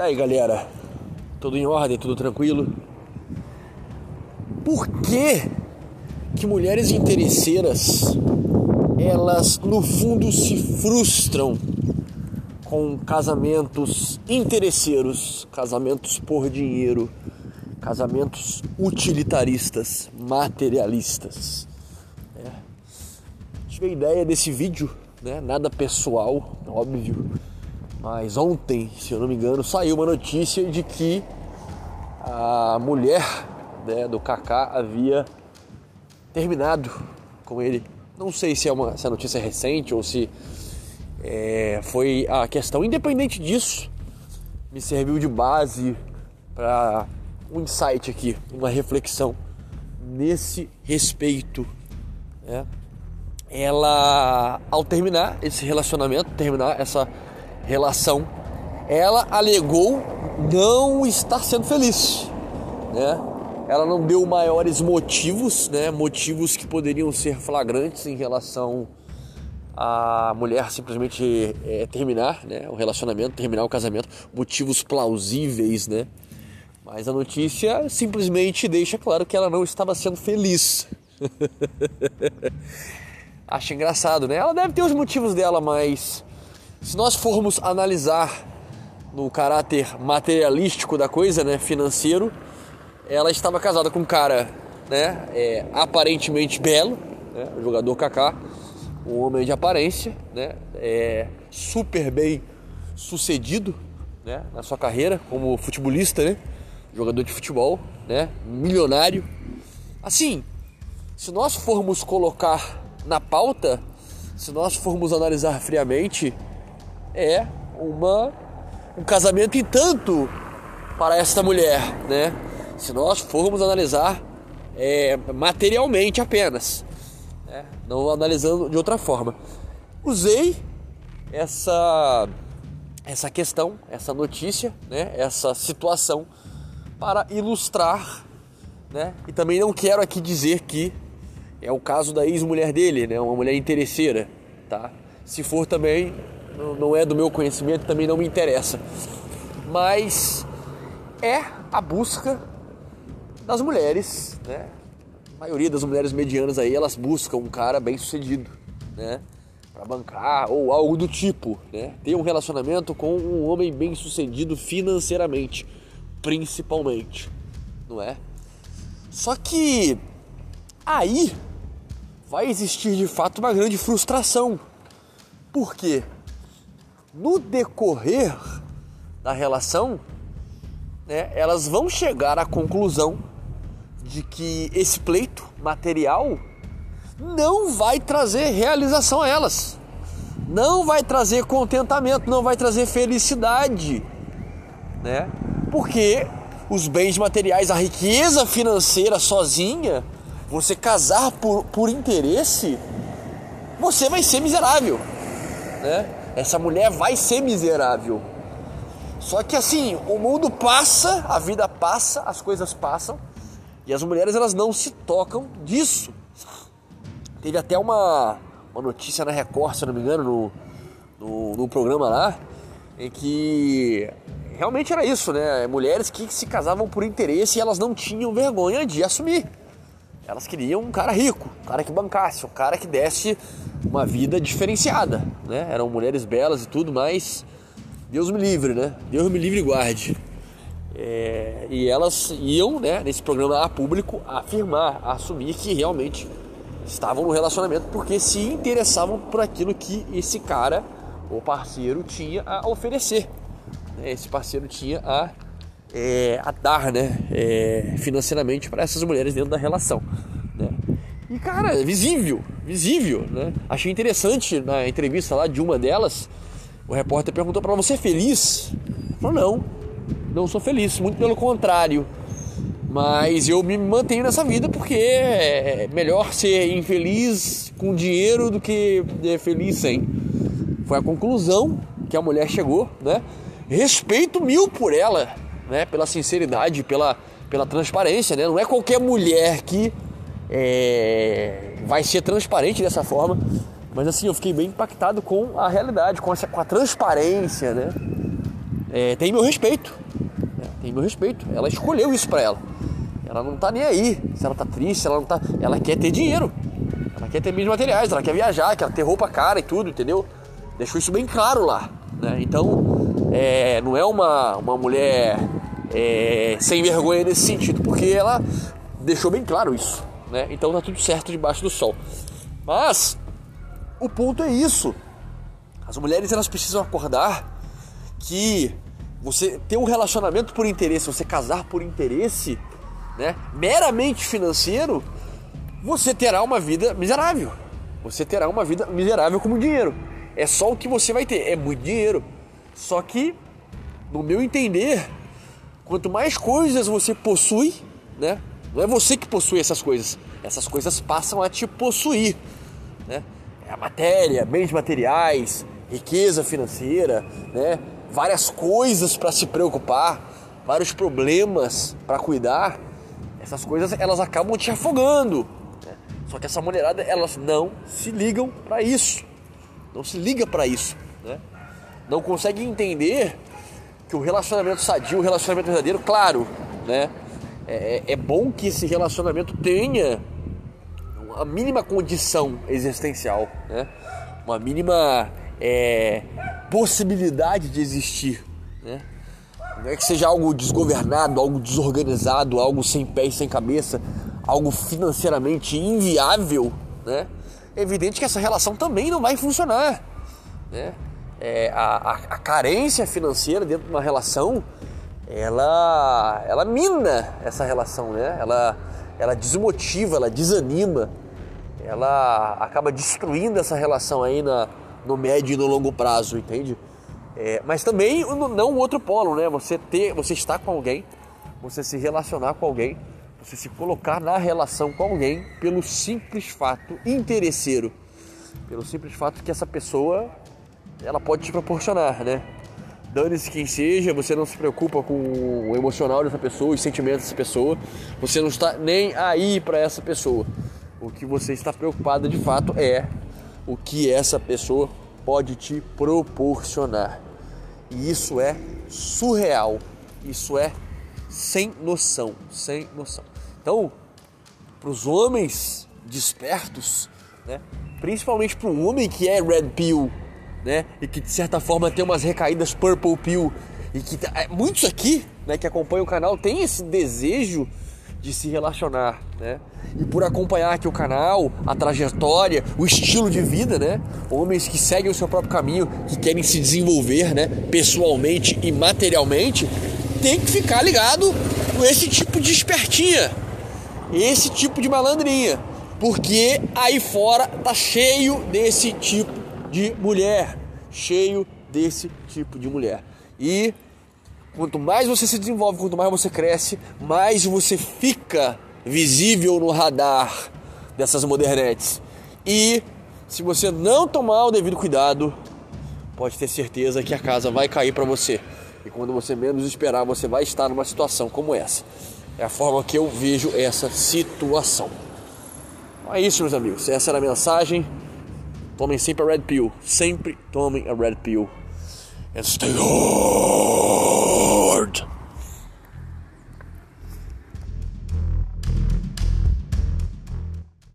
E aí galera, tudo em ordem, tudo tranquilo? Por que que mulheres interesseiras elas no fundo se frustram com casamentos interesseiros, casamentos por dinheiro, casamentos utilitaristas, materialistas. É. Tive a ideia desse vídeo, né? nada pessoal, óbvio, mas ontem, se eu não me engano, saiu uma notícia de que a mulher né, do Kaká havia terminado com ele. Não sei se é uma se a notícia é recente ou se é, foi a questão. Independente disso, me serviu de base para um insight aqui, uma reflexão nesse respeito. Né? Ela, ao terminar esse relacionamento, terminar essa relação, ela alegou não estar sendo feliz, né? Ela não deu maiores motivos, né? Motivos que poderiam ser flagrantes em relação a mulher simplesmente é, terminar, né? O relacionamento, terminar o casamento, motivos plausíveis, né? Mas a notícia simplesmente deixa claro que ela não estava sendo feliz. Acho engraçado, né? Ela deve ter os motivos dela, mas se nós formos analisar no caráter materialístico da coisa, né, financeiro, ela estava casada com um cara, né, é, aparentemente belo, né, o jogador Kaká, um homem de aparência, né, é, super bem sucedido, né, na sua carreira como futebolista, né, jogador de futebol, né, milionário. Assim, se nós formos colocar na pauta, se nós formos analisar friamente, é uma, um casamento e tanto para esta mulher, né? Se nós formos analisar é, materialmente apenas, né? não analisando de outra forma. Usei essa essa questão, essa notícia, né? Essa situação para ilustrar, né? E também não quero aqui dizer que é o caso da ex-mulher dele, né? Uma mulher interesseira, tá? Se for também não é do meu conhecimento, também não me interessa. Mas é a busca das mulheres, né? A maioria das mulheres medianas aí, elas buscam um cara bem sucedido, né? Para bancar ou algo do tipo, né? Ter um relacionamento com um homem bem sucedido financeiramente, principalmente, não é? Só que aí vai existir de fato uma grande frustração. Por quê? No decorrer da relação, né, elas vão chegar à conclusão de que esse pleito material não vai trazer realização a elas, não vai trazer contentamento, não vai trazer felicidade, né? Porque os bens materiais, a riqueza financeira sozinha, você casar por, por interesse, você vai ser miserável, né? Essa mulher vai ser miserável. Só que assim, o mundo passa, a vida passa, as coisas passam e as mulheres elas não se tocam disso. Teve até uma, uma notícia na Record, se não me engano, no, no, no programa lá, em que realmente era isso, né? Mulheres que se casavam por interesse e elas não tinham vergonha de assumir. Elas queriam um cara rico, um cara que bancasse, um cara que desse uma vida diferenciada, né? Eram mulheres belas e tudo, mas Deus me livre, né? Deus me livre e guarde. É, e elas iam, né, nesse programa a público, afirmar, assumir que realmente estavam no relacionamento porque se interessavam por aquilo que esse cara, o parceiro, tinha a oferecer. Né? Esse parceiro tinha a, é, a dar, né, é, financeiramente para essas mulheres dentro da relação. E cara, é visível, visível, né? Achei interessante na entrevista lá de uma delas, o repórter perguntou para "Você é feliz?" Falou: "Não, não sou feliz, muito pelo contrário. Mas eu me mantenho nessa vida porque é melhor ser infeliz com dinheiro do que é, feliz sem." Foi a conclusão que a mulher chegou, né? Respeito mil por ela, né? Pela sinceridade, pela pela transparência, né? Não é qualquer mulher que é, vai ser transparente dessa forma. Mas assim, eu fiquei bem impactado com a realidade, com, essa, com a transparência, né? é, tem meu respeito. Né? Tem meu respeito. Ela escolheu isso para ela. Ela não tá nem aí se ela tá triste, ela não tá. Ela quer ter dinheiro. Ela quer ter bens materiais, ela quer viajar, quer ter roupa cara e tudo, entendeu? Deixou isso bem claro lá. Né? Então, é, não é uma, uma mulher é, sem vergonha nesse sentido, porque ela deixou bem claro isso. Né? Então tá tudo certo debaixo do sol. Mas o ponto é isso. As mulheres elas precisam acordar que você ter um relacionamento por interesse, você casar por interesse, né, meramente financeiro, você terá uma vida miserável. Você terá uma vida miserável como dinheiro. É só o que você vai ter, é muito dinheiro. Só que, no meu entender, quanto mais coisas você possui, né? Não é você que possui essas coisas, essas coisas passam a te possuir, né? É a matéria, bens materiais, riqueza financeira, né? Várias coisas para se preocupar, vários problemas para cuidar. Essas coisas elas acabam te afogando. Né? Só que essa mulherada elas não se ligam para isso, não se liga para isso, né? Não consegue entender que o relacionamento sadio, o relacionamento verdadeiro, claro, né? É, é, é bom que esse relacionamento tenha uma mínima condição existencial, né? Uma mínima é, possibilidade de existir, né? Não é que seja algo desgovernado, algo desorganizado, algo sem pé e sem cabeça, algo financeiramente inviável, né? É evidente que essa relação também não vai funcionar, né? É, a, a, a carência financeira dentro de uma relação ela, ela mina essa relação, né? Ela, ela desmotiva, ela desanima, ela acaba destruindo essa relação aí na, no médio e no longo prazo, entende? É, mas também não o outro polo, né? Você ter, você estar com alguém, você se relacionar com alguém, você se colocar na relação com alguém pelo simples fato interesseiro, pelo simples fato que essa pessoa ela pode te proporcionar, né? dane-se quem seja, você não se preocupa com o emocional dessa pessoa, os sentimentos dessa pessoa, você não está nem aí para essa pessoa. O que você está preocupado de fato é o que essa pessoa pode te proporcionar. E isso é surreal, isso é sem noção, sem noção. Então, para os homens despertos, né? principalmente para um homem que é red pill, né? E que de certa forma tem umas recaídas purple pill e que é, muitos aqui, né, que acompanham o canal têm esse desejo de se relacionar, né? E por acompanhar aqui o canal, a trajetória, o estilo de vida, né? Homens que seguem o seu próprio caminho, que querem se desenvolver, né, pessoalmente e materialmente, tem que ficar ligado com esse tipo de espertinha, esse tipo de malandrinha, porque aí fora tá cheio desse tipo de mulher, cheio desse tipo de mulher. E quanto mais você se desenvolve, quanto mais você cresce, mais você fica visível no radar dessas modernetes. E se você não tomar o devido cuidado, pode ter certeza que a casa vai cair para você. E quando você menos esperar, você vai estar numa situação como essa. É a forma que eu vejo essa situação. Então é isso, meus amigos. Essa era a mensagem. Tomem sempre a Red Pill. Sempre tomem a Red Pill. And stay home.